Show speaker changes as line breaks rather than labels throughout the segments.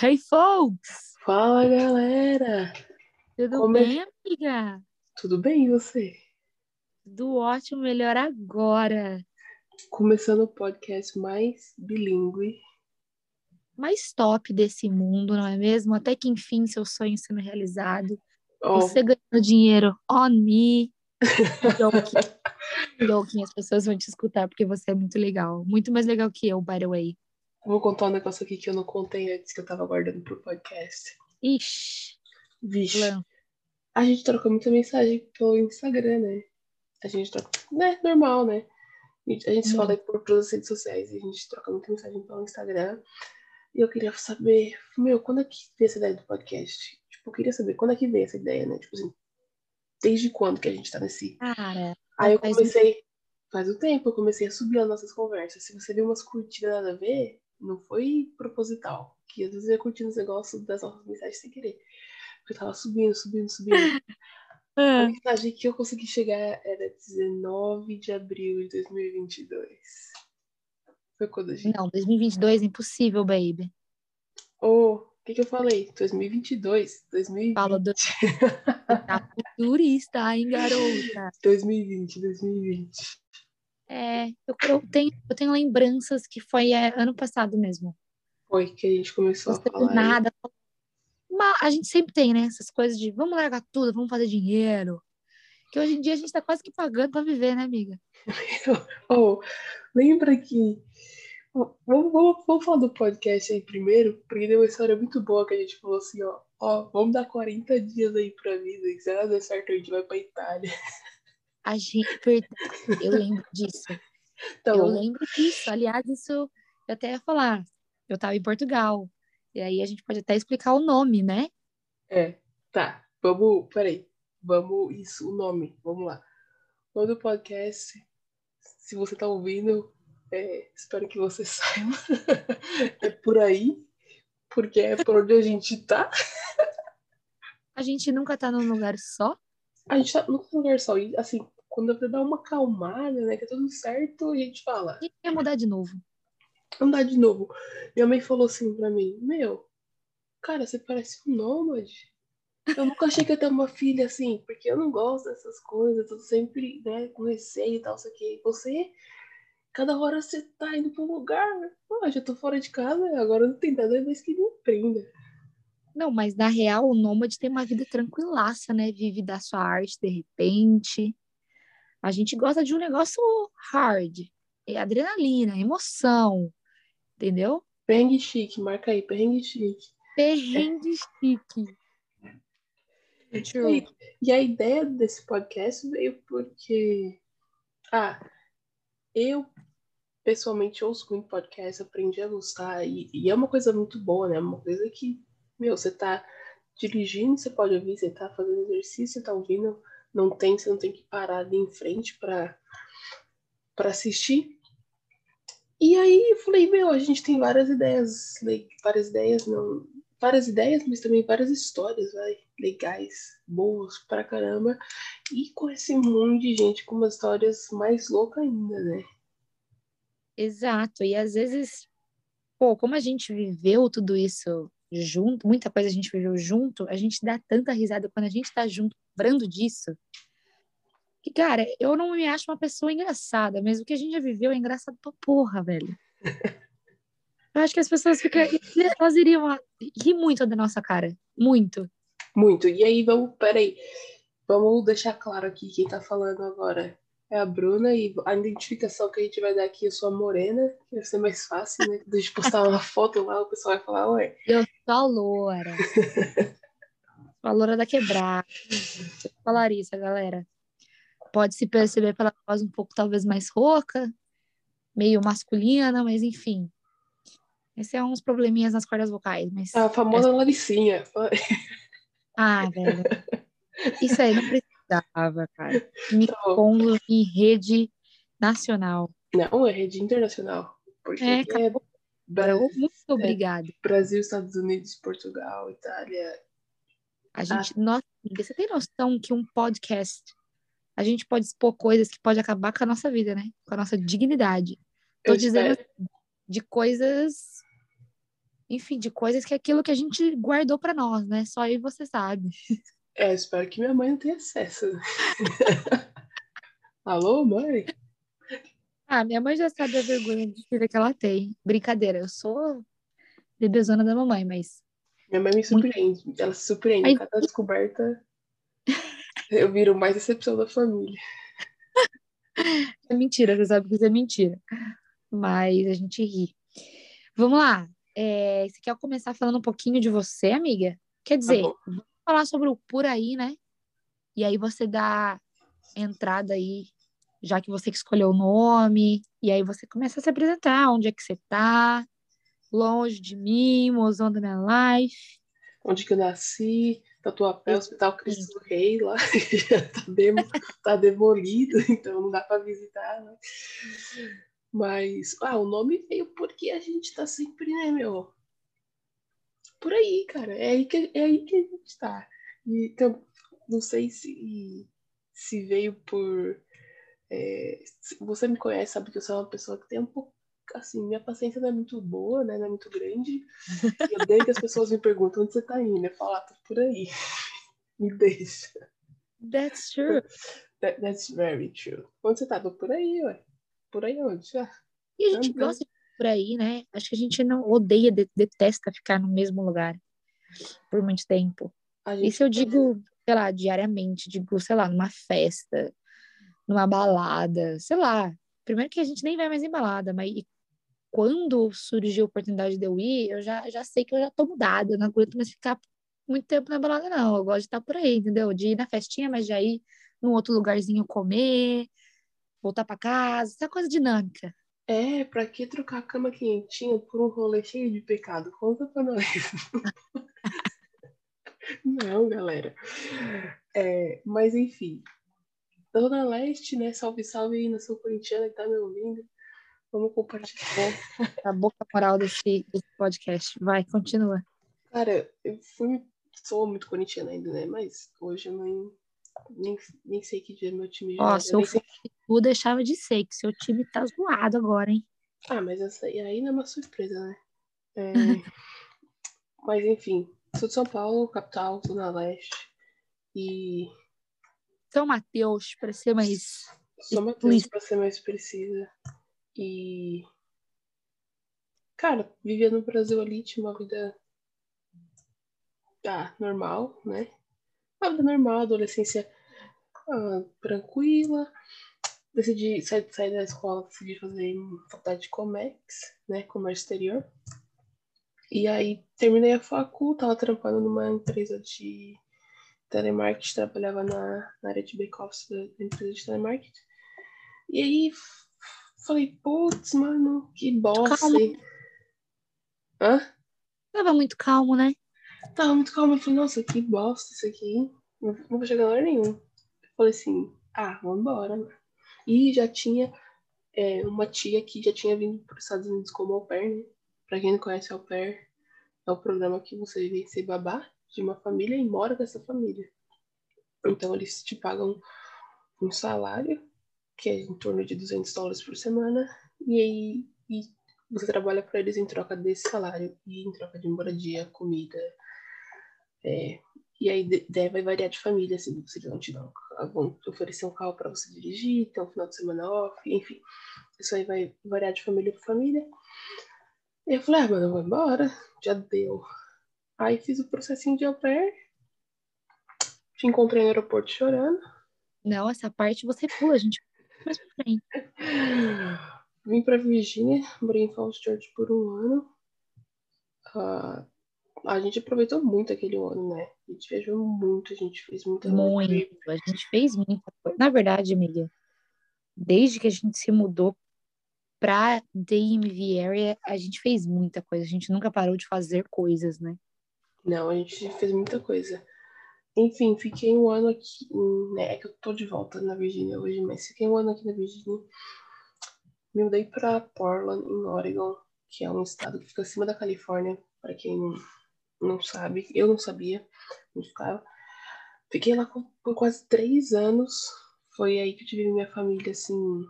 Hey, folks!
Fala, galera!
Tudo
Como é
bem, amiga?
Tudo bem e você?
Tudo ótimo, melhor agora.
Começando o podcast mais bilíngue.
Mais top desse mundo, não é mesmo? Até que enfim seu sonho sendo realizado.
Ó,
Você ganhando dinheiro on me. Joking. Joking, as pessoas vão te escutar porque você é muito legal. Muito mais legal que eu, by the way.
Vou contar um negócio aqui que eu não contei antes que eu tava guardando pro podcast.
Ixi,
Vixe,
Lan.
a gente troca muita mensagem pelo Instagram, né? A gente troca, né? Normal, né? A gente- se
Hum.
fala aí por todas as redes sociais e a gente troca muita mensagem pelo Instagram. E eu queria saber, meu, quando é que veio essa ideia do podcast? Tipo, eu queria saber quando é que veio essa ideia, né? Tipo assim, desde quando que a gente tá nesse
Cara,
Aí eu
um-
comecei, faz um tempo, eu comecei a subir as nossas conversas. Se você viu umas curtidas nada a ver, não foi proposital. Que às vezes eu ia curtindo os negócios das nossas mensagens sem querer. Porque eu tava subindo, subindo, subindo. A
ah,
mensagem que eu consegui chegar era 19 de abril de 2022. Foi quando a gente.
não, 2022 é impossível, baby.
Oh, o que, que eu falei? 2022, 2020,
Fala do... Tá futurista, hein, garota?
2020, 2020.
É, eu, eu tenho, eu tenho lembranças que foi é, ano passado mesmo.
Foi que a gente começou a falar. aí.
nada. Mas a gente sempre tem, né? Essas coisas de vamos largar tudo, vamos fazer dinheiro. Que hoje em dia a gente tá quase que pagando pra viver, né, amiga?
Oh, lembra que. Vamos, vamos, vamos falar do podcast aí primeiro, porque deu uma história muito boa que a gente falou assim, ó. Ó, vamos dar 40 dias aí pra vida, e se ela der certo, a gente vai pra Itália.
A gente. Eu lembro disso.
Tá
eu lembro disso. Aliás, isso eu até ia falar. Eu tava em Portugal. E aí a gente pode até explicar o nome, né?
É, tá. Vamos, peraí. Vamos, isso, o nome, vamos lá. O nome do podcast, se você tá ouvindo, é, espero que você saiba. é por aí, porque é por onde a gente tá.
A gente nunca tá num lugar só.
A gente tá no lugar só, e assim, quando eu dar uma acalmada, né, que é tudo certo, a gente fala,
gente quer mudar de novo.
andar de novo. Minha mãe falou assim pra mim, meu, cara, você parece um nômade. Eu nunca achei que eu ia ter uma filha assim, porque eu não gosto dessas coisas, tô sempre, né, com receio e tal, sei o que. Você, cada hora você tá indo pra um lugar, ah, já tô fora de casa, agora não tem nada mais que me prenda.
Não, mas na real, o nômade tem uma vida tranquilaça, né? Vive da sua arte de repente. A gente gosta de um negócio hard. É adrenalina, emoção. Entendeu?
Perrengue chique, marca aí, perrengue chique.
Perrengue chique. True.
E, e a ideia desse podcast veio porque, ah, eu pessoalmente ouço muito podcast, aprendi a gostar, e, e é uma coisa muito boa, né? É Uma coisa que, meu, você tá dirigindo, você pode ouvir, você tá fazendo exercício, você tá ouvindo, não tem, você não tem que parar ali em frente pra, pra assistir. E aí eu falei, meu, a gente tem várias ideias, várias ideias, não, várias ideias, mas também várias histórias, vai, legais, boas pra caramba. E com esse monte de gente com umas histórias mais loucas ainda, né?
Exato. E às vezes, pô, como a gente viveu tudo isso junto, muita coisa a gente viveu junto, a gente dá tanta risada quando a gente tá junto, lembrando disso. Que, cara, eu não me acho uma pessoa engraçada, mas o que a gente já viveu é engraçado pra porra, velho. Eu acho que as pessoas ficam, elas iriam rir muito da nossa cara. Muito.
Muito. E aí, vamos, peraí, vamos deixar claro aqui quem tá falando agora. É a Bruna e a identificação que a gente vai dar aqui, eu sou a Morena, que vai ser mais fácil, né? Gente postar uma foto lá, o pessoal vai falar, ué,
Eu sou a loura. A loura da quebrada. Larissa, galera. Pode se perceber pela voz um pouco, talvez, mais rouca, meio masculina, mas enfim. Esse é uns probleminhas nas cordas vocais, mas...
a famosa Laricinha.
Ah, velho. Isso aí não precisava, cara. Me
bom.
pondo em rede nacional.
Não, é rede internacional. Porque
É,
é Bra-
Muito obrigada.
Brasil, Estados Unidos, Portugal, Itália.
A gente, nossa, amiga, você tem noção que um podcast a gente pode expor coisas que pode acabar com a nossa vida, né? Com a nossa dignidade. Tô
Eu
dizendo
espero.
de coisas enfim, de coisas que é aquilo que a gente guardou para nós, né? Só aí você sabe.
É, espero que minha mãe não tenha acesso. Alô, mãe?
Ah, minha mãe já sabe a vergonha de filha que ela tem. Brincadeira, eu sou bebezona da mamãe, mas.
Minha mãe me surpreende. Ela se surpreende. Aí... Cada descoberta, eu viro mais decepção da família.
É mentira, você sabe que isso é mentira. Mas a gente ri. Vamos lá. É, você quer começar falando um pouquinho de você, amiga? Quer tá dizer, tá vamos falar sobre o por aí, né? E aí você dá entrada aí, já que você que escolheu o nome, e aí você começa a se apresentar, onde é que você tá, longe de mim, mozão da minha life.
Onde que eu nasci, Tatuapé, Hospital Cristo do Rei, lá tá, tá demolido, então não dá para visitar, né? Mas, ah, o nome veio porque a gente tá sempre, né, meu? Por aí, cara. É aí que, é aí que a gente tá. E, então, não sei se, se veio por. É, você me conhece, sabe que eu sou uma pessoa que tem um pouco. Assim, minha paciência não é muito boa, né? Não é muito grande. Eu odeio que as pessoas me perguntam onde você tá indo. Eu falo, ah, tô por aí. me deixa.
That's true.
That, that's very true. Onde você tá? Tô por aí, ué por aí onde? Ah,
e a gente gosta de por aí, né? Acho que a gente não odeia, detesta ficar no mesmo lugar por muito tempo. Isso eu digo, sei lá, diariamente, digo, sei lá, numa festa, numa balada, sei lá. Primeiro que a gente nem vai mais em balada, mas quando surgiu a oportunidade de eu ir, eu já, já sei que eu já tô mudada, não aguento mais ficar muito tempo na balada, não. Eu gosto de estar por aí, entendeu? De ir na festinha, mas já ir num outro lugarzinho comer, voltar para casa, essa coisa dinâmica.
É, pra que trocar a cama quentinha por um rolê cheio de pecado? Conta pra nós. Não, galera. É, mas enfim. Dona Leste, né? Salve, salve aí, nação corintiana que tá me ouvindo. Vamos compartilhar.
A boca moral desse, desse podcast. Vai, continua.
Cara, eu fui, sou muito corintiana ainda, né? Mas hoje eu nem, nem, nem sei que dia meu time
joga. Ó, se eu sei tu deixava de ser, que seu time tá zoado agora, hein?
Ah, mas essa aí não é uma surpresa, né? É... mas enfim, sou de São Paulo, capital, Zona Leste. E.
São Mateus, para ser mais.
São Mateus, para ser mais precisa. E. Cara, vivia no Brasil ali, tinha uma vida. Ah, normal, né? Uma vida normal, adolescência ah, tranquila decidi sair, sair da escola, decidi fazer faculdade de Comex, né, comércio exterior. E aí terminei a facu, tava trampando numa empresa de telemarketing, trabalhava na, na área de back-office da, da empresa de telemarketing. E aí falei, putz, mano, que bosta. Calmo. Hã?
Tava muito calmo, né?
Tava muito calmo. Eu falei, nossa, que bosta isso aqui. Não, vou chegar a lugar nenhum. Eu falei assim, ah, vamos embora. E já tinha é, uma tia que já tinha vindo para os Estados Unidos como au pair, né? Para quem não conhece au pair, é o programa que você vem ser babá de uma família e mora dessa família. Então eles te pagam um salário, que é em torno de 200 dólares por semana, e aí e você trabalha para eles em troca desse salário e em troca de moradia, comida, é, e aí deve vai variar de família, assim, se eles vão te dar, vão oferecer um carro para você dirigir, ter um final de semana off, enfim. Isso aí vai variar de família para família. E eu falei, ah, mano, eu vou embora, já deu. Aí fiz o processinho de au pair, te encontrei no aeroporto chorando.
Não, essa parte você pula, a gente mais pra frente.
Vim pra Virgínia, morei em Falls Church por um ano. Uh, a gente aproveitou muito aquele ano, né? A gente viajou muito, a gente fez muita
Muito, a gente fez muita coisa. Na verdade, amiga, desde que a gente se mudou pra DMV area, a gente fez muita coisa. A gente nunca parou de fazer coisas, né?
Não, a gente fez muita coisa. Enfim, fiquei um ano aqui, né? É que eu tô de volta na Virgínia hoje, mas fiquei um ano aqui na Virgínia. Me mudei pra Portland, em Oregon, que é um estado que fica acima da Califórnia, para quem não sabe, eu não sabia onde ficava. Fiquei lá por quase três anos. Foi aí que eu tive minha família, assim,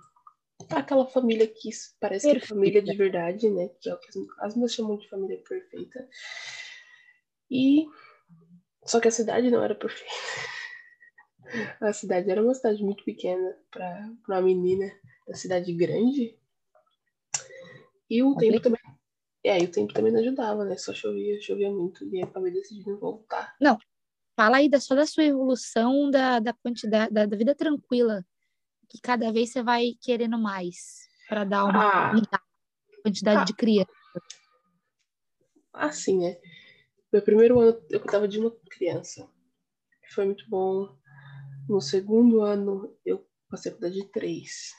aquela família que parece perfeita. que é família de verdade, né? Que é o que as minhas chamam de família perfeita. E só que a cidade não era perfeita. A cidade era uma cidade muito pequena para uma menina da cidade grande. E o tempo também. É, e o tempo também não ajudava, né? Só chovia, chovia muito. E acabei decidindo voltar.
Não. Fala aí da, só da sua evolução da, da quantidade, da, da vida tranquila. Que cada vez você vai querendo mais para dar uma ah, quantidade ah, de criança.
Assim, né? Meu primeiro ano eu cuidava de uma criança. Foi muito bom. No segundo ano eu passei a cuidar de três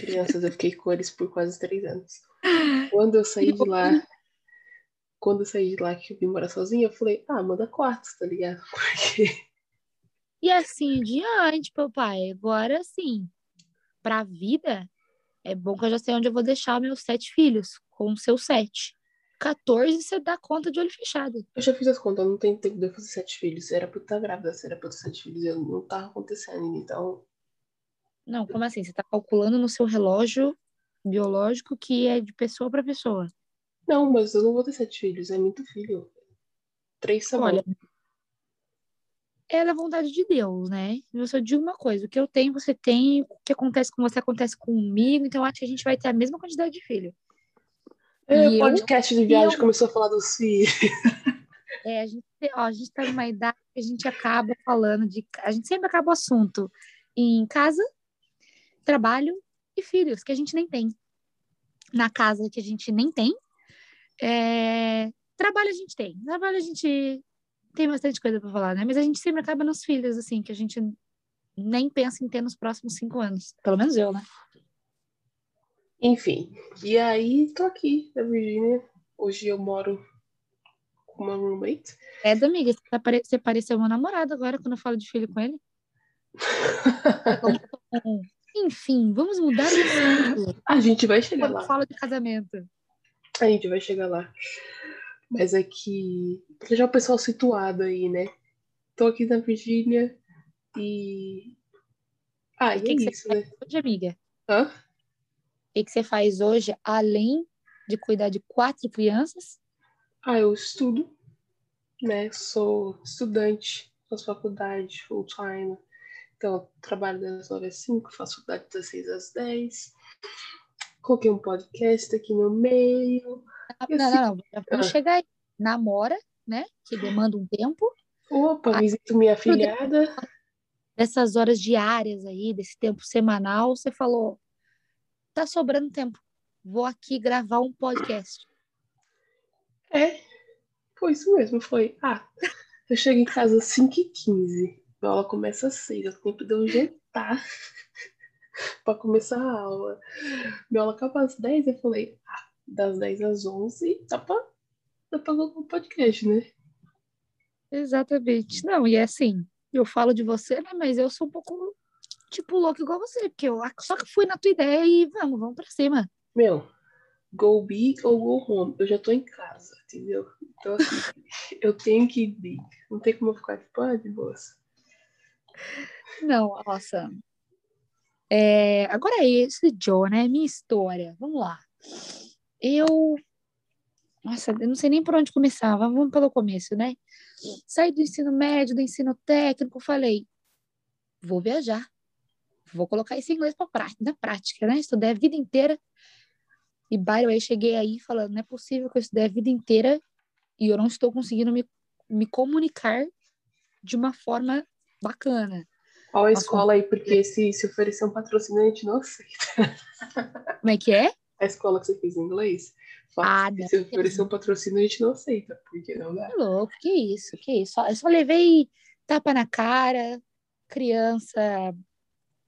crianças. Eu fiquei com eles por quase três anos. Quando eu saí de lá, quando eu saí de lá que eu vim morar sozinha, eu falei, ah, manda quartos, tá ligado? Porque.
E assim diante, papai. Agora sim, pra vida, é bom que eu já sei onde eu vou deixar meus sete filhos, com seus sete. 14 você dá conta de olho fechado.
Eu já fiz as contas, eu não tenho tempo de fazer sete filhos. Era pra eu estar grávida, se era pra eu ter sete filhos, eu não tava acontecendo, então.
Não, como assim? Você tá calculando no seu relógio biológico que é de pessoa para pessoa.
Não, mas eu não vou ter sete filhos, é muito filho. Três são. Olha,
é da vontade de Deus, né? Eu só digo uma coisa: o que eu tenho, você tem, o que acontece com você acontece comigo, então acho que a gente vai ter a mesma quantidade de filho.
É, o podcast eu, de viagem eu, começou a falar dos filhos.
É, a gente, ó, a gente tá numa idade que a gente acaba falando de. A gente sempre acaba o assunto em casa, trabalho e filhos, que a gente nem tem. Na casa que a gente nem tem. É, trabalho a gente tem. Trabalho a gente tem bastante coisa para falar, né? Mas a gente sempre acaba nos filhos, assim, que a gente nem pensa em ter nos próximos cinco anos. Pelo menos eu, né?
Enfim, e aí tô aqui na Virgínia. Hoje eu moro com uma roommate.
É, amiga, você, tá você pareceu meu namorado agora quando eu falo de filho com ele. Enfim, vamos mudar de assunto.
A gente vai chegar lá.
Fala de casamento.
A gente vai chegar lá. Mas é que. Já o pessoal situado aí, né? Tô aqui na Virgínia e. Ah, e, e é isso, né?
Hoje, amiga?
Hã?
Que, que você faz hoje, além de cuidar de quatro crianças?
Ah, eu estudo, né? Sou estudante, faço faculdade full time. Então, trabalho das 9 às 5, faço faculdade das 6 às 10. Coloquei um podcast aqui no meio.
Não, não, não, não. Vamos ah. chegar aí. Namora, né? Que demanda um tempo.
Opa, visito minha filhada.
Dessas horas diárias aí, desse tempo semanal, você falou, tá sobrando tempo. Vou aqui gravar um podcast.
É, foi isso mesmo, foi. Ah, eu chego em casa às 5h15. A aula começa às 6, eu tempo de eu jantar para começar a aula. Minha aula acaba às 10, eu falei, ah, das 10 às 11, dá pra, dá pra colocar um podcast, né?
Exatamente. Não, e é assim, eu falo de você, né, mas eu sou um pouco tipo, louco igual você, porque eu só que fui na tua ideia e vamos, vamos pra cima.
Meu, go big ou go home. Eu já tô em casa, entendeu? Então, assim, eu tenho que ir. Não tem como eu ficar tipo, ah, de boas.
Não, nossa. É, agora é esse Joe, né? Minha história. Vamos lá. Eu. Nossa, eu não sei nem por onde começar. Vamos pelo começo, né? Saí do ensino médio, do ensino técnico, falei, vou viajar vou colocar esse inglês pra, na prática, né? Estudei a vida inteira. E, by the way, cheguei aí falando, não é possível que eu estudei a vida inteira e eu não estou conseguindo me, me comunicar de uma forma bacana.
Qual a escola aí? Porque se, se oferecer um patrocínio, a gente não aceita.
Como é que é?
A escola que você fez em inglês? Ah, se oferecer um patrocínio, a gente não aceita, porque não dá.
Que louco, que isso, que isso. Eu só levei tapa na cara, criança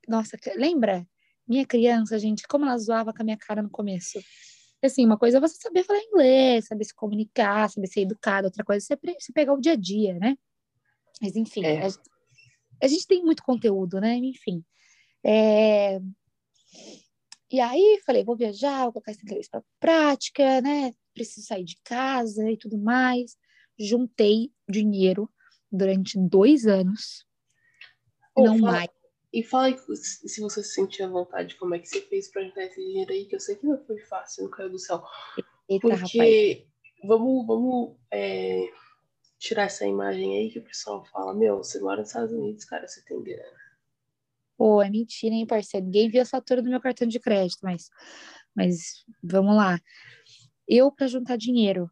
nossa, lembra? Minha criança, gente, como ela zoava com a minha cara no começo. Assim, uma coisa é você saber falar inglês, saber se comunicar, saber ser educado, outra coisa é você pegar o dia a dia, né? Mas, enfim, é. a, a, gente tem muito conteúdo, né? Enfim. É... E aí, falei, vou viajar, vou colocar esse inglês para prática, né? Preciso sair de casa e tudo mais. Juntei dinheiro durante dois anos, oh, não mais.
E fala aí se você se sentia vontade, como é que você fez pra juntar esse dinheiro aí, que eu sei que não foi fácil, não caiu do céu. Eita, Porque rapaz. vamos, vamos é, tirar essa imagem aí que o pessoal fala, meu, você mora nos Estados Unidos, cara, você tem grana.
Pô, é mentira, hein, parceiro? Ninguém viu a fatura do meu cartão de crédito, mas, mas vamos lá. Eu, para juntar dinheiro,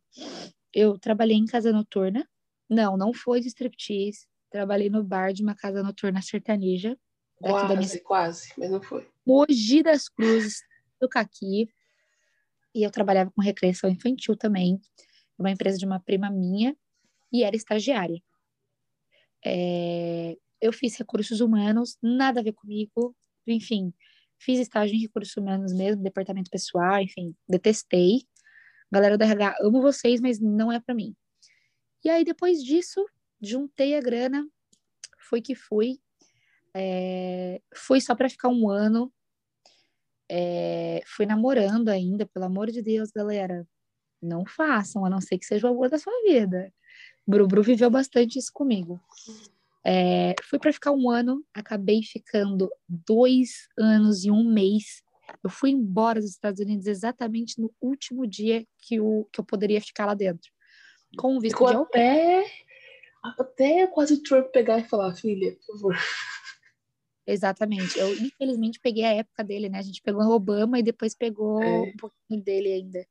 eu trabalhei em casa noturna. Não, não foi de striptease. Trabalhei no bar de uma casa noturna sertaneja.
Quase, da quase, mas não foi.
Mogi das Cruzes, do Caqui. E eu trabalhava com recreação infantil também. Uma empresa de uma prima minha. E era estagiária. É... Eu fiz recursos humanos, nada a ver comigo. Enfim, fiz estágio em recursos humanos mesmo, departamento pessoal, enfim, detestei. Galera do RH, amo vocês, mas não é para mim. E aí, depois disso, juntei a grana, foi que fui. É, fui só para ficar um ano. É, fui namorando ainda, pelo amor de Deus, galera. Não façam, a não ser que seja o amor da sua vida. Brubru viveu bastante isso comigo. É, fui para ficar um ano, acabei ficando dois anos e um mês. Eu fui embora dos Estados Unidos exatamente no último dia que, o, que eu poderia ficar lá dentro. Com o visto Ficou de
até, até quase o Trump pegar e falar, filha, por favor.
Exatamente. Eu, infelizmente, peguei a época dele, né? A gente pegou o Obama e depois pegou é. um pouquinho dele ainda.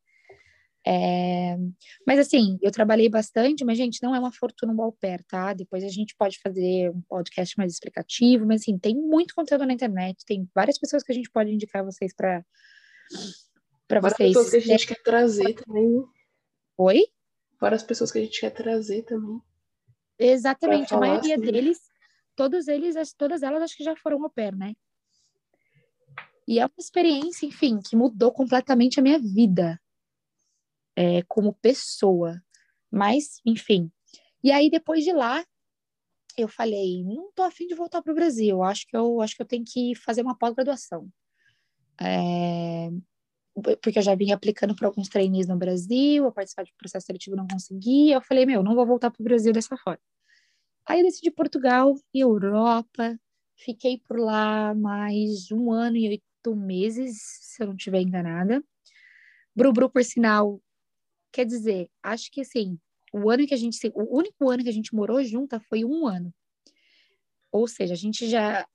É... Mas assim, eu trabalhei bastante, mas, gente, não é uma fortuna um pair, tá? Depois a gente pode fazer um podcast mais explicativo, mas assim, tem muito conteúdo na internet, tem várias pessoas que a gente pode indicar vocês para para vocês.
pessoas que a gente quer trazer também.
Oi?
Várias pessoas que a gente quer trazer também.
Exatamente, a maioria assim. deles, todos eles, todas elas acho que já foram au pair, né? E é uma experiência, enfim, que mudou completamente a minha vida é, como pessoa. Mas, enfim. E aí, depois de lá, eu falei, não tô afim de voltar para o Brasil. Acho que eu acho que eu tenho que fazer uma pós-graduação. É, porque eu já vinha aplicando para alguns trainees no Brasil, a participar de processo seletivo não conseguia. Eu falei, meu, não vou voltar para o Brasil dessa forma. Aí eu decidi Portugal e Europa. Fiquei por lá mais um ano e oito meses, se eu não estiver enganada. Brubru, por sinal, Quer dizer, acho que assim, o ano que a gente, o único ano que a gente morou junta foi um ano. Ou seja, a gente já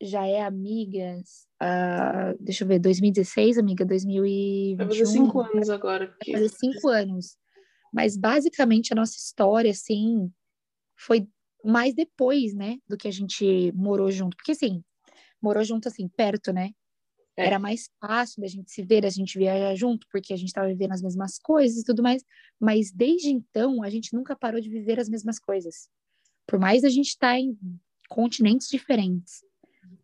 já é amigas, uh, deixa eu ver, 2016, amiga, 2021. Vai fazer
cinco anos agora. Porque...
Vai fazer cinco anos. Mas basicamente a nossa história, assim, foi mais depois, né, do que a gente morou junto. Porque assim, morou junto assim, perto, né? É. Era mais fácil da gente se ver, da gente viajar junto, porque a gente estava vivendo as mesmas coisas e tudo mais. Mas desde então, a gente nunca parou de viver as mesmas coisas. Por mais a gente estar tá em continentes diferentes,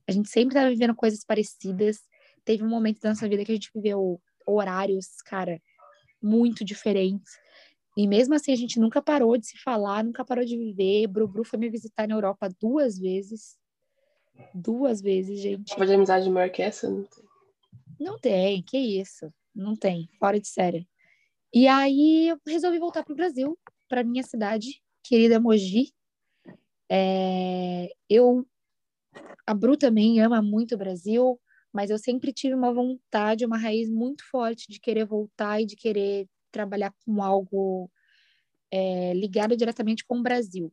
a gente sempre estava vivendo coisas parecidas. Teve um momento da nossa vida que a gente viveu horários, cara, muito diferentes. E mesmo assim, a gente nunca parou de se falar, nunca parou de viver. Bru foi me visitar na Europa duas vezes. Duas vezes, gente.
Prova de amizade maior que essa? Não tem.
Não tem, que isso. Não tem, fora de série. E aí eu resolvi voltar para o Brasil, para minha cidade, querida Mogi. É, eu, a Bru também ama muito o Brasil, mas eu sempre tive uma vontade, uma raiz muito forte de querer voltar e de querer trabalhar com algo é, ligado diretamente com o Brasil.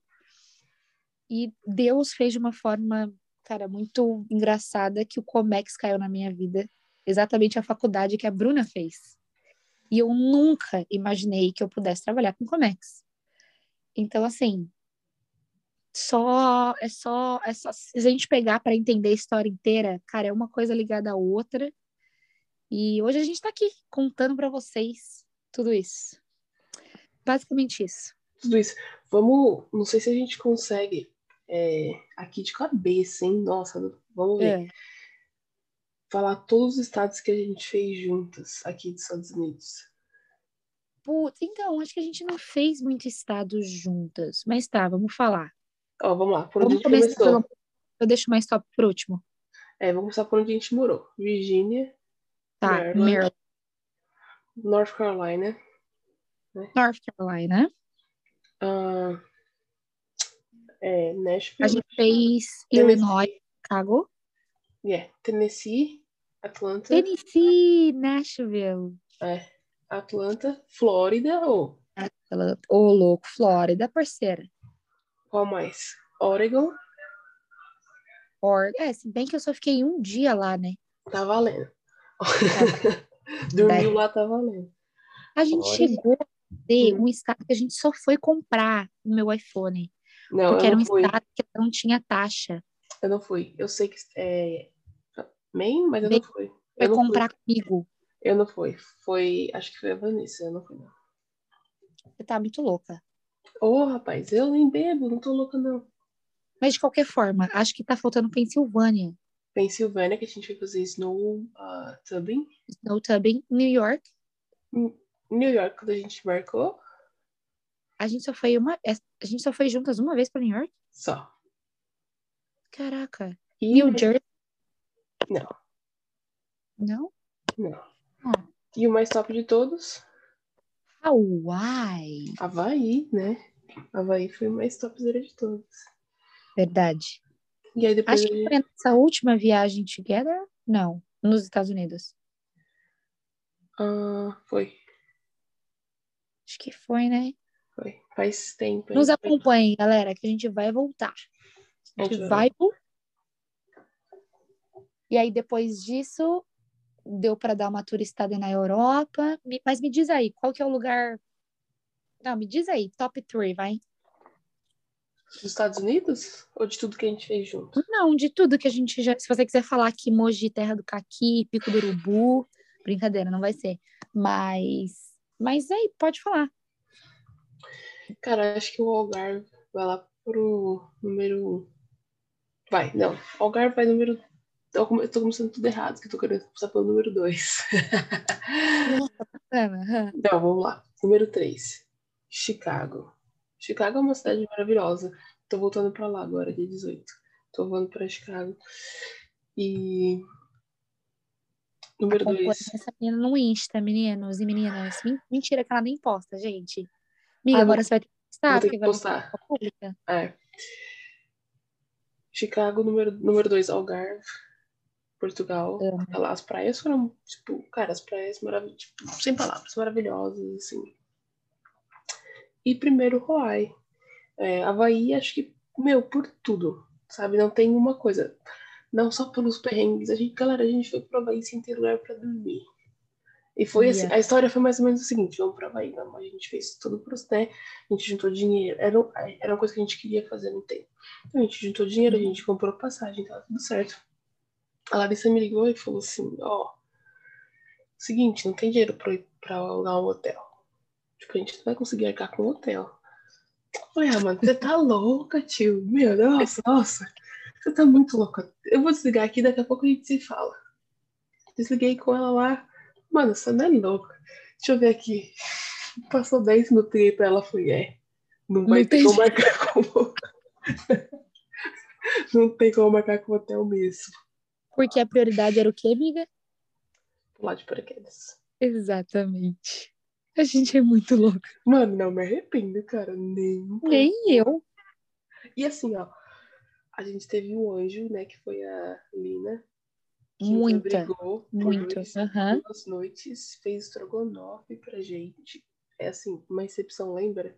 E Deus fez de uma forma cara, muito engraçada que o Comex caiu na minha vida, exatamente a faculdade que a Bruna fez. E eu nunca imaginei que eu pudesse trabalhar com Comex. Então, assim, só é só é só se a gente pegar para entender a história inteira, cara, é uma coisa ligada à outra. E hoje a gente está aqui contando para vocês tudo isso. Basicamente isso.
Tudo isso. Vamos, não sei se a gente consegue é, aqui de cabeça, hein? Nossa, vamos ver. É. Falar todos os estados que a gente fez juntas aqui dos Estados Unidos.
Putz, então, acho que a gente não fez muitos estados juntas. Mas tá, vamos falar.
Ó, vamos lá. Por onde vamos a gente começou? Pelo...
Eu deixo mais top por último.
É, vamos começar por onde a gente morou. Virgínia.
Tá, Maryland. Maryland.
North Carolina.
Né? North Carolina.
Uh, é, Nashville. A
gente fez Illinois, Chicago.
Yeah. Tennessee, Atlanta.
Tennessee, Nashville.
É. Atlanta, Flórida ou
Ô, louco, Flórida, parceira.
qual mais? Oregon,
Or... É, se bem que eu só fiquei um dia lá, né?
tá valendo. Dormiu lá, tá valendo.
A gente
Olha.
chegou a ter um estado que a gente só foi comprar o meu iPhone.
Não,
porque
eu
era um
não fui.
estado que não tinha taxa.
Eu não fui. Eu sei que é Maine, mas eu
Maine.
não fui.
Foi
Eu não
comprar comigo.
fui. Eu não fui. Foi, acho que foi a Vanessa, eu não fui não.
Você tá muito louca.
Ô, rapaz, eu nem bebo, não tô louca não.
Mas de qualquer forma, acho que tá faltando Pensilvânia.
Pensilvânia, que a gente foi fazer snow uh, tubbing.
Snow Tubbing, New York.
New York, quando a gente marcou,
A gente só foi uma. A gente só foi juntas uma vez pra New York?
só.
Caraca.
E
New Jersey.
Não.
Não?
Não.
Ah.
E o mais top de todos,
Hawaii.
Havaí, né? Havaí foi o mais topzera de todos.
Verdade.
E aí depois
Acho
a
que foi nessa última viagem together? Não. Nos Estados Unidos.
Ah, foi,
Acho que foi, né?
foi. Faz tempo.
Nos
hein?
acompanhem, galera, que a gente vai voltar. A gente vai. E aí, depois disso, deu para dar uma turistada na Europa. Mas me diz aí, qual que é o lugar. Não, me diz aí, top 3, vai.
Dos Estados Unidos? Ou de tudo que a gente fez junto?
Não, de tudo que a gente já. Se você quiser falar aqui, Mogi, Terra do Caqui, Pico do Urubu. Brincadeira, não vai ser. Mas. Mas aí, pode falar.
Cara, acho que o Algarve vai lá pro número. Vai, não. Algarve vai número. Eu tô começando tudo errado, que eu tô querendo passar pelo número 2.
Bacana.
Não, vamos lá. Número 3. Chicago. Chicago é uma cidade maravilhosa. Tô voltando pra lá agora, dia 18. Tô voltando pra Chicago. E. Número
Acompanhe
2.
essa menina no Insta, meninos e meninas. Men- Mentira que ela nem posta, gente. Amiga,
Ah,
agora você vai ter que postar,
ter que postar.
é pública.
É. Chicago, número 2, número dois, Algarve, Portugal.
Amo.
Lá, as praias foram, tipo, cara, as praias maravilhosas, tipo, sem palavras, maravilhosas, assim. E primeiro, Hawaii. É, Havaí, acho que, meu, por tudo, sabe? Não tem uma coisa. Não só pelos perrengues. A gente, galera, a gente foi pro Havaí sem ter lugar pra dormir. E foi assim,
Yeah.
a história foi mais ou menos o seguinte, vamos pra Havaí, vamos, a gente fez tudo pros, né? A gente juntou dinheiro, era, era uma coisa que a gente queria fazer no tempo. Então a gente juntou dinheiro, a gente comprou passagem, tava tudo certo. A Larissa me ligou e falou assim, ó, seguinte, não tem dinheiro pra ir pra alugar um hotel. Tipo, a gente não vai conseguir arcar com um hotel. Falei, ah, mano, você tá louca, tio? Meu, nossa, nossa. Você tá muito louca. Eu vou desligar aqui, daqui a pouco a gente se fala. Desliguei com ela lá. Mano, você não é louca. Deixa eu ver aqui. Passou 10 minutos e pra ela foi, é. Não vai
Não
ter como marcar com Não tem como marcar com o hotel mesmo.
Porque a prioridade era o quê, amiga?
Pular de paraquedas.
Exatamente. A gente é muito louca.
Mano, não me arrependo, cara. Nem.
Nem eu.
E assim, ó. A gente teve um anjo, né? Que foi a Lina. Que
Muita.
abrigou
Muito. Aham.
duas noites. Fez estrogonofe pra gente. É assim, uma recepção, lembra?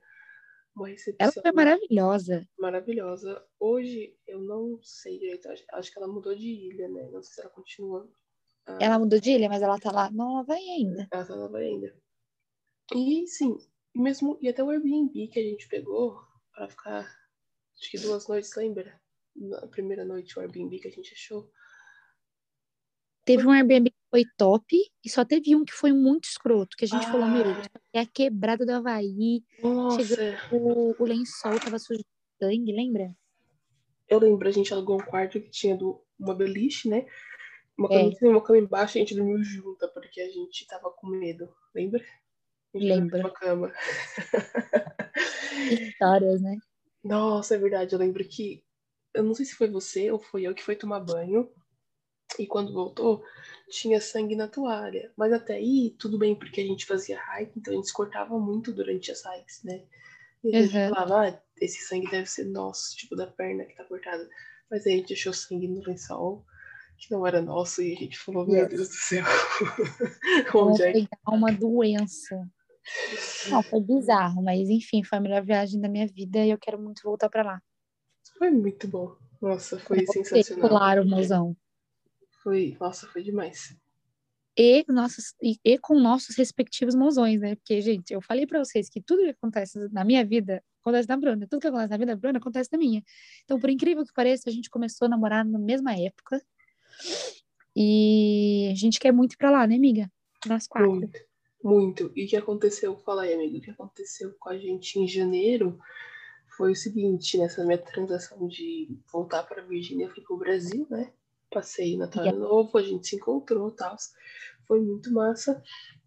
Uma
Ela
recepção
foi maravilhosa.
maravilhosa. Hoje, eu não sei direito. Acho, acho que ela mudou de ilha, né? Não sei se ela continua. ah,
Ela mudou de ilha, mas ela tá lá nova ainda.
Ela tá nova ainda. E sim, mesmo. E até o Airbnb que a gente pegou pra ficar acho que duas noites, lembra? Na primeira noite o Airbnb que a gente achou.
Teve um Airbnb que foi top e só teve um que foi muito escroto, que a gente falou, meu,
Ah.
é a quebrada do Havaí.
Nossa,
O, o lençol tava sujo de sangue, lembra?
eu lembro, a gente alugou um quarto que tinha do, uma beliche, né? Uma
É.
cama e uma cama embaixo, a gente dormiu junta, porque a gente tava com medo, lembra?
Lembro.
numa cama.
Histórias, né?
Nossa, é verdade. Eu lembro que. Eu não sei se foi você ou foi eu que foi tomar banho. E quando voltou, tinha sangue na toalha. Mas até aí, tudo bem, porque a gente fazia hike, então a gente se cortava muito durante as hikes, né? E a gente
Uhum.
falava, ah, esse sangue deve ser nosso, tipo da perna que tá cortada. Mas aí a gente achou sangue no lençol. que não era nosso e a gente falou, meu
Yes.
Deus do céu. Onde é que...
uma doença. Não, foi bizarro, mas enfim, foi a melhor viagem da minha vida e eu quero muito voltar pra lá.
Foi muito bom. Nossa, foi
Você,
sensacional.
Claro, mozão.
Foi, nossa, foi demais.
E, nossos, e, e com nossos respectivos mozões, né? Porque, gente, eu falei pra vocês que tudo que acontece na minha vida acontece na Bruna. Tudo que acontece na vida da Bruna acontece na minha. Então, por incrível que pareça, a gente começou a namorar na mesma época. E a gente quer muito ir pra lá, né, amiga? Nós quatro.
Muito, muito. E o que aconteceu? Fala aí, amigo. O que aconteceu com a gente em janeiro foi o seguinte: nessa minha transação de voltar para Virgínia, eu fui pro Brasil, né? Passei Natal
Yeah.
Novo, a gente se encontrou e tal. Foi muito massa.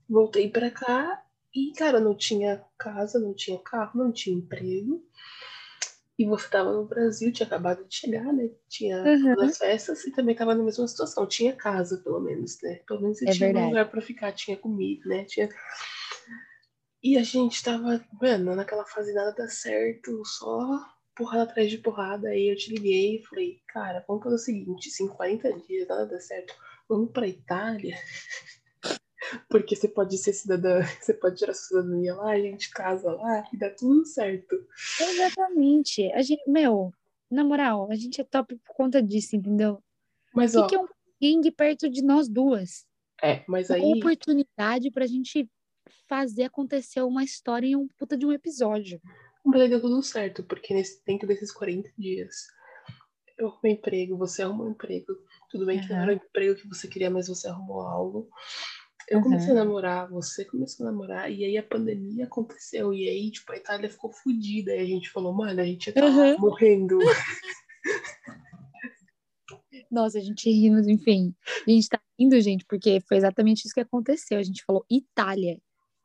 Voltei pra cá e, cara, não tinha casa, não tinha carro, não tinha emprego. E você tava no Brasil, tinha acabado de chegar, né? Tinha
Uhum.
as festas e também tava na mesma situação. Tinha casa, pelo menos, né? Pelo menos você
É
tinha um
verdade.
lugar pra ficar, tinha comida, né? Tinha... E a gente tava, mano, naquela fase nada dá certo, só porrada atrás de porrada. Aí eu te liguei e falei, cara, vamos fazer o seguinte, se em 40 dias nada dá certo, vamos pra Itália. Porque você pode ser cidadã, você pode tirar sua cidadania lá, a gente casa lá e dá tudo certo.
Exatamente. A gente, meu, na moral, a gente é top por conta disso, entendeu?
Mas
O
ó,
que, que é um ring perto de nós duas?
é, mas
Uma
aí
oportunidade pra gente fazer acontecer uma história em um puta de um episódio.
Mas aí deu tudo certo, porque nesse, dentro desses 40 dias eu arrumei emprego, você arrumou emprego. Tudo bem que não era o emprego que você queria, mas você arrumou algo. Eu comecei a namorar, você começou a namorar, e aí a pandemia aconteceu, e aí, tipo, a Itália ficou fodida, e a gente falou, mano, a gente tá
Aham.
morrendo.
Nossa, a gente rindo, enfim. A gente tá rindo, gente, porque foi exatamente isso que aconteceu. A gente falou Itália.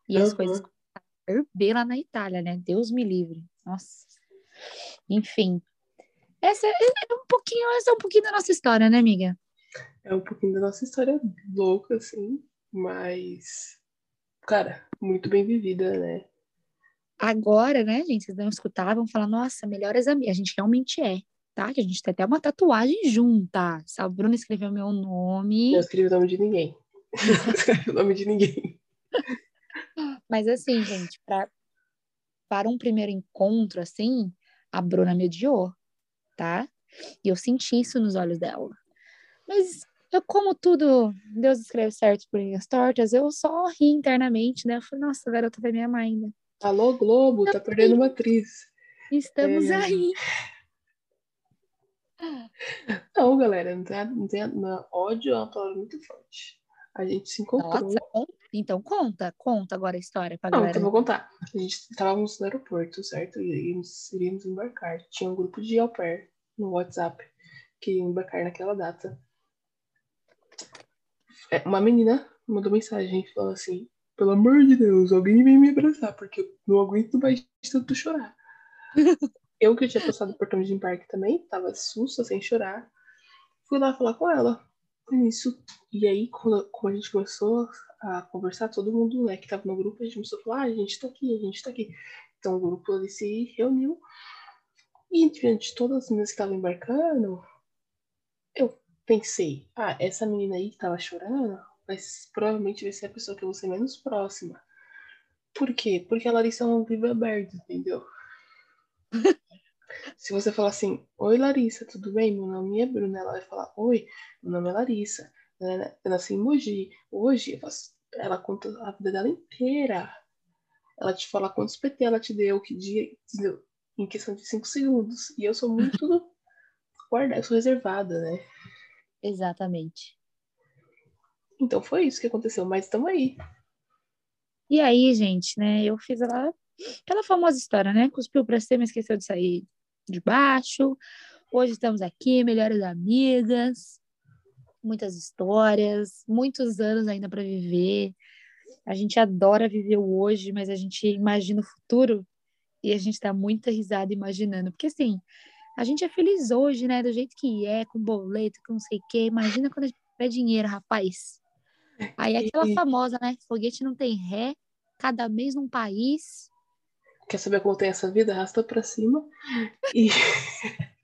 E as
Aham.
coisas começaram lá na Itália, né? Deus me livre. Nossa. Enfim. Essa é é um pouquinho, essa é um pouquinho da nossa história, né, amiga?
É um pouquinho da nossa história louca, assim, mas, cara, muito bem vivida, né?
Agora, né, gente, vocês não escutavam falar, nossa, melhores amigas. A gente realmente é, tá? Que a gente tem até uma tatuagem junta. Se a Bruna escreveu meu nome.
Não escrevi o nome de ninguém. Não escrevi o nome de ninguém.
Mas assim, gente, pra, para um primeiro encontro, assim, a Bruna me odiou, tá? E eu senti isso nos olhos dela. Mas eu, como tudo, Deus escreve certo por linhas tortas, eu só ri internamente, né? Eu falei, nossa, a garota vai me amar ainda.
Alô, Globo, tá perdendo uma atriz.
Estamos
É.
aí.
Não, galera, não tem, não tem não, ódio é uma palavra muito forte. A gente se encontrou.
Nossa, então conta, conta agora a história pra
Não,
galera.
então eu vou contar. A gente estávamos no aeroporto, certo? E iríamos, iríamos embarcar. Tinha um grupo de au pair no WhatsApp que iam embarcar naquela data. É, uma menina mandou mensagem e falou assim: pelo amor de Deus, alguém vem me abraçar, porque eu não aguento mais tanto chorar. eu que tinha passado portão de embarque também, tava sussa, sem chorar. Fui lá falar com ela. Isso. E aí, quando, quando a gente começou a conversar, todo mundo né, que tava no grupo, a gente começou a falar, ah, a gente tá aqui, a gente tá aqui. Então o grupo ali se reuniu. E diante de todas as meninas que estavam embarcando, eu pensei, ah, essa menina aí que tava chorando, mas provavelmente vai ser a pessoa que eu vou ser menos próxima. Por quê? Porque a Larissa é um livro aberto, entendeu? Se você falar assim, oi Larissa, tudo bem? Meu nome é Bruna, ela vai falar, oi, meu nome é Larissa, né, eu nasci em Mogi, hoje faço... ela conta a vida dela inteira. Ela te fala quantos PT ela te deu, que dia te deu, em questão de 5 segundos. E eu sou muito guardada, eu sou reservada, né?
Exatamente.
Então foi isso que aconteceu, mas estamos aí.
E aí, gente, né? Eu fiz ela, aquela famosa história, né? Cuspiu pra cima, esqueceu de sair de baixo. Hoje estamos aqui, melhores amigas, muitas histórias, muitos anos ainda para viver. A gente adora viver o hoje, mas a gente imagina o futuro e a gente dá muita risada imaginando. Porque assim, a gente é feliz hoje, né? Do jeito que é, com boleto, com não sei o quê. Imagina quando a gente tiver dinheiro, rapaz. Aí é aquela
E-
famosa, né? Foguete não tem ré, cada mês num país.
Quer saber como tem essa vida? Arrasta pra cima. E,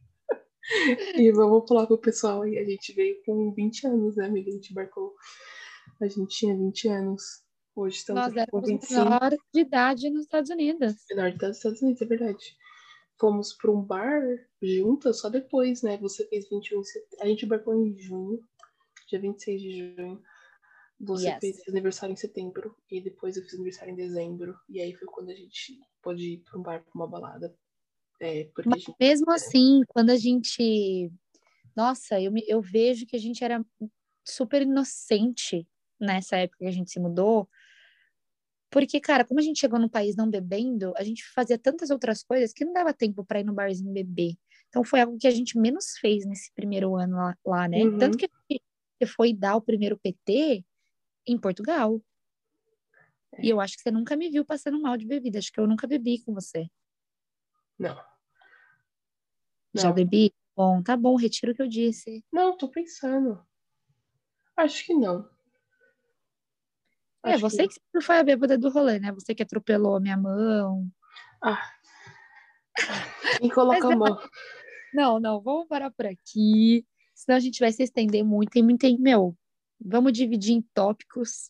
E vamos falar pro pessoal aí, a gente veio com 20 anos, né, amiga? A gente embarcou. A gente tinha 20 anos. Hoje estamos
Nós
aqui com
éramos
25.
menor de idade nos Estados Unidos.
Menor de idade dos Estados Unidos, é verdade. Fomos para um bar juntas só depois, né? Você fez 21 em set... A gente embarcou em junho, dia 26 de junho. Você
Yes.
fez aniversário em setembro e depois eu fiz aniversário em dezembro. E aí foi quando a gente pôde ir para um bar, para uma balada. É,
Mas
gente.
mesmo assim, quando a gente. Nossa, eu, me- eu vejo que a gente era super inocente nessa época que a gente se mudou. Porque, cara, como a gente chegou num país não bebendo, a gente fazia tantas outras coisas que não dava tempo para ir no barzinho beber. Então foi algo que a gente menos fez nesse primeiro ano lá, lá, né?
Uhum.
Tanto que gente foi dar o primeiro PT em Portugal. E eu acho que você nunca me viu passando mal de bebida. Acho que eu nunca bebi com você.
Não.
Já
Não.
bebi? Bom, tá bom, retiro o que eu disse.
Não, tô pensando. Acho que não.
É, você que sempre foi a bêbada do rolê, né? Você que atropelou a minha mão.
Ah. Quem coloca a
é-
mão?
Não, não, vamos parar por aqui. Senão a gente vai se estender muito. Tem muito, meu, vamos dividir em tópicos.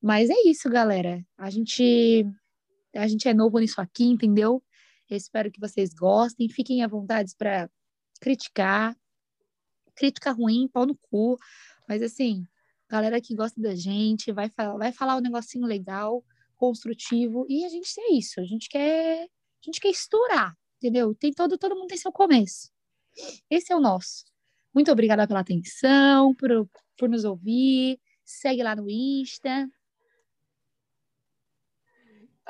Mas é isso, galera. A gente, a gente é novo nisso aqui, entendeu? Eu espero que vocês gostem. Fiquem à vontade para criticar. Crítica ruim, pau no cu. Mas assim, galera que gosta da gente, vai falar, vai falar um negocinho legal, construtivo. E a gente é isso. A gente quer, a gente quer estourar, entendeu? Tem todo, todo mundo tem seu começo. Esse é o nosso. Muito obrigada pela atenção, por, por nos ouvir. Segue lá no Insta.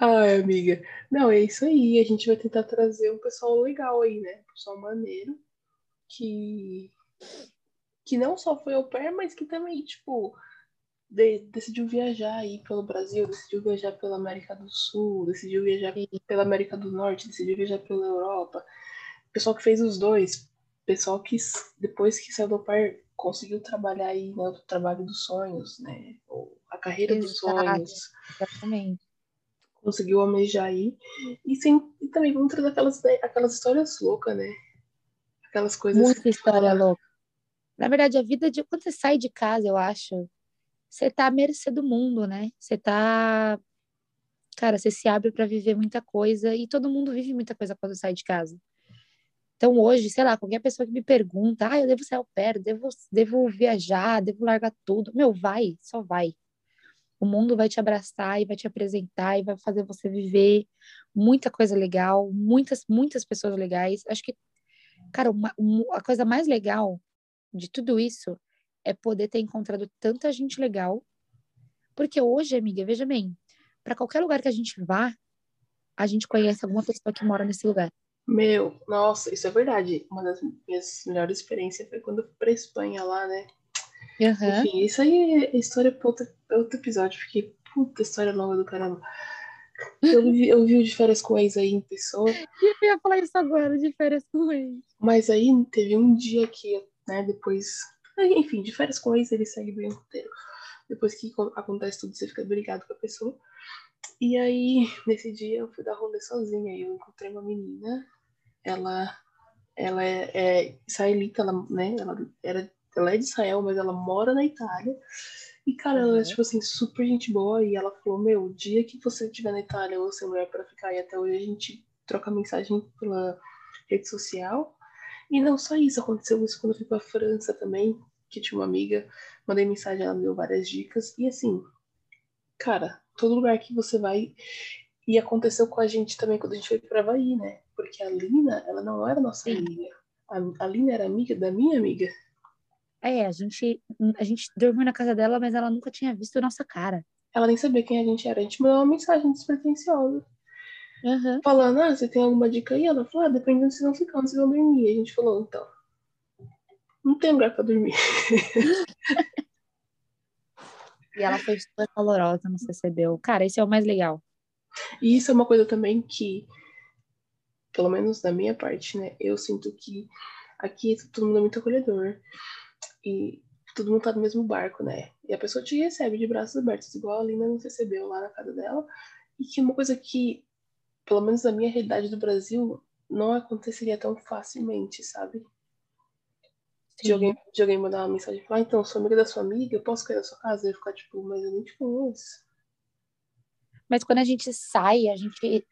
Ai, amiga. Não, é isso aí. A gente vai tentar trazer um pessoal legal aí, né? Um pessoal maneiro. Que. Que não só foi au pair, mas que também, tipo, de- decidiu viajar aí pelo Brasil, decidiu viajar pela América do Sul, decidiu viajar pela América do Norte, decidiu viajar pela Europa. Pessoal que fez os dois. Pessoal que, depois que saiu do au pair, conseguiu trabalhar aí no trabalho dos sonhos, né? Ou a carreira dos
Exato.
sonhos
Exatamente.
conseguiu almejar aí. E, sem, e também vamos trazer aquelas, aquelas histórias loucas, né? Aquelas coisas.
Muita história
fala,
louca. Na verdade, a vida de quando você sai de casa, eu acho, você tá à mercê do mundo, né? Você tá. Cara, você se abre para viver muita coisa e todo mundo vive muita coisa quando sai de casa. Então, hoje, sei lá, qualquer pessoa que me pergunta, ah, eu devo sair ao pé, devo, devo viajar, devo largar tudo. Meu, vai, só vai. O mundo vai te abraçar e vai te apresentar e vai fazer você viver muita coisa legal, muitas, muitas pessoas legais. Acho que, cara, uma, um- a coisa mais legal de tudo isso é poder ter encontrado tanta gente legal. Porque hoje, amiga, veja bem, para qualquer lugar que a gente vá, a gente conhece alguma pessoa que mora nesse lugar.
Meu, nossa, isso é verdade. Uma das minhas melhores experiências foi quando eu fui pra Espanha lá, né?
Aham.
Enfim, isso aí é história pra outro, outro episódio, porque puta história longa do caramba. Eu vi, eu vi o de férias com ex aí em pessoa,
Eu ia falar isso agora, de férias com ele.
mas aí teve um dia que, né, depois. Enfim, de férias com ex ele segue bem o roteiro. Depois que co- acontece tudo, você fica brigado com a pessoa. E aí, nesse dia, eu fui dar rolê sozinha. E eu encontrei uma menina. Ela, ela é, é israelita, ela, né? Ela, era, ela é de Israel, mas ela mora na Itália. E, cara, ela é,
Uhum.
tipo assim, super gente boa. E ela falou: Meu, o dia que você estiver na Itália, vou ser mulher pra ficar. E até hoje a gente troca mensagem pela rede social. E não só isso, aconteceu isso quando eu fui pra França também, que tinha uma amiga, mandei mensagem, ela me deu várias dicas. E assim, cara, todo lugar que você vai. E aconteceu com a gente também quando a gente foi pra Havaí, né? Porque a Lina, ela não era nossa
Sim.
amiga. A, a Lina era amiga da minha amiga.
É, a gente, a gente dormiu na casa dela, mas ela nunca tinha visto nossa cara.
Ela nem sabia quem a gente era. A gente mandou uma mensagem despretensiosa.
Aham.
Falando, ah, você tem alguma dica aí? Ela falou, ah, dependendo se não ficar, onde vocês vão dormir. A gente falou, então. Não tem lugar pra dormir.
E ela foi super calorosa, nos recebeu. Cara, esse é o mais legal.
E isso é uma coisa também que, pelo menos da minha parte, né? Eu sinto que aqui todo mundo é muito acolhedor. E todo mundo tá no mesmo barco, né? E a pessoa te recebe de braços abertos, igual a Lina nos recebeu lá na casa dela. E que uma coisa que, pelo menos na minha realidade do Brasil, não aconteceria tão facilmente, sabe? De alguém, de alguém mandar uma mensagem e falar, ah, então, sou amiga da sua amiga, eu posso cair na sua casa? E ficar tipo, mas eu nem te conheço.
Mas quando a gente sai, a gente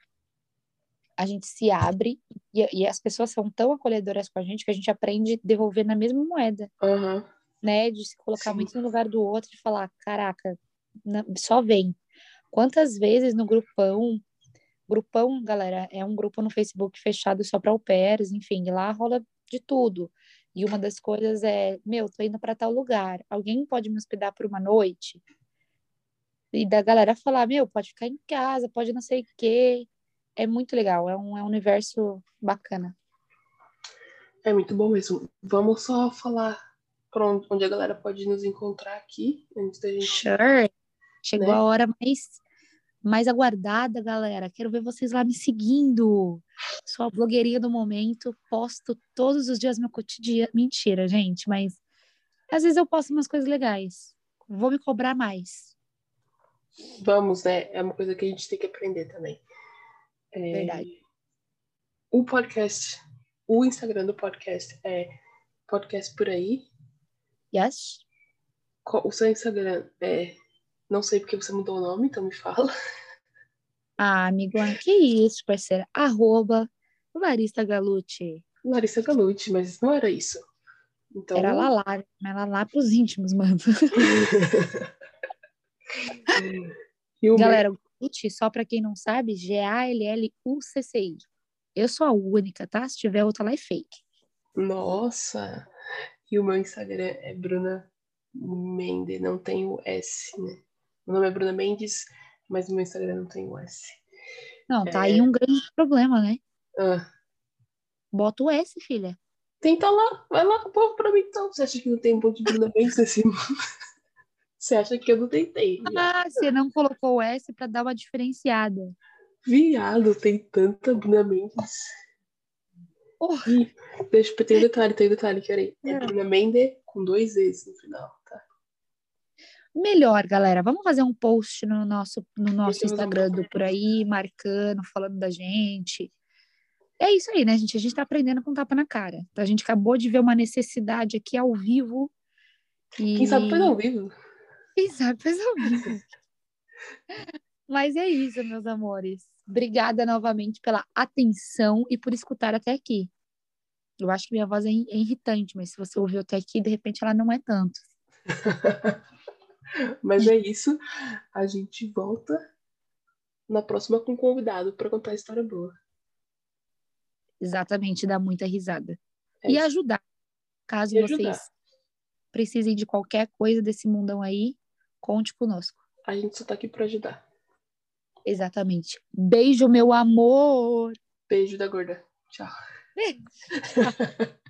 a gente se abre e, e, as pessoas são tão acolhedoras com a gente que a gente aprende a devolver na mesma moeda.
Uhum.
Né? De se colocar Sim. muito no lugar do outro e falar, caraca, só vem. Quantas vezes no grupão, grupão, galera, é um grupo no Facebook fechado só para au pairs, enfim, lá rola de tudo. E uma das coisas é, meu, tô indo para tal lugar, alguém pode me hospedar por uma noite? E da galera falar, meu, pode ficar em casa, pode não sei o quê é muito legal, é um, é um universo bacana.
É muito bom mesmo. Vamos só falar para onde a galera pode nos encontrar aqui, antes da gente.
Sure. Chegou né? a hora mais, mais aguardada, galera. Quero ver vocês lá me seguindo. Sou a blogueirinha do momento, posto todos os dias meu cotidiano. Mentira, gente, mas às vezes eu posto umas coisas legais. Vou me cobrar mais.
Vamos, né? É uma coisa que a gente tem que aprender também.
É, Verdade.
O podcast, o Instagram do podcast é podcast por aí.
Yes.
O seu Instagram é. Não sei porque você mudou o nome, então me fala.
Ah, amigo, que isso, parceira? Arroba Larissa Galucci.
Larissa Galucci, mas não era isso. Então...
Era Lalá, era Lalá pros íntimos, mano. Galera. Galucci, só para quem não sabe, G-A-L-L-U-C-C-I. Eu sou a única, tá? Se tiver outra lá é fake.
Nossa! E o meu Instagram é Bruna Mendes, não tem o S, né? Meu nome é Bruna Mendes, mas no meu Instagram não tem o S.
Não, tá é... aí um grande problema, né?
Ah.
Bota o S, filha.
Tenta lá, vai lá, povo pra mim então. Você acha que não tem um ponto de Bruna Mendes nesse Você acha que eu não tentei?
Ah, você não colocou o S para dar uma diferenciada.
Viado, tem tanta Bruna Mendes. Oh. E, deixa, tem um detalhe, tem um detalhe, aí. É, é Bruna Mendes com dois Es no final?
Melhor, galera. Vamos fazer um post no nosso, no nosso Instagram do por aí, marcando, falando da gente. É isso aí, né, gente? A gente tá aprendendo com tapa na cara. A gente acabou de ver uma necessidade aqui ao vivo.
E... Quem sabe faz ao vivo.
Quem sabe faz ao vivo. Mas é isso, meus amores. Obrigada novamente pela atenção e por escutar até aqui. Eu acho que minha voz é, é irritante, mas se você ouviu até aqui, de repente ela não é tanto.
mas é isso. A gente volta na próxima com um convidado para contar a história boa.
Exatamente, dar muita risada. É e ajudar. Caso e vocês ajudar. precisem de qualquer coisa desse mundão aí, Conte conosco.
A gente só tá aqui para ajudar.
Exatamente. Beijo, meu amor.
Beijo da gorda. Tchau.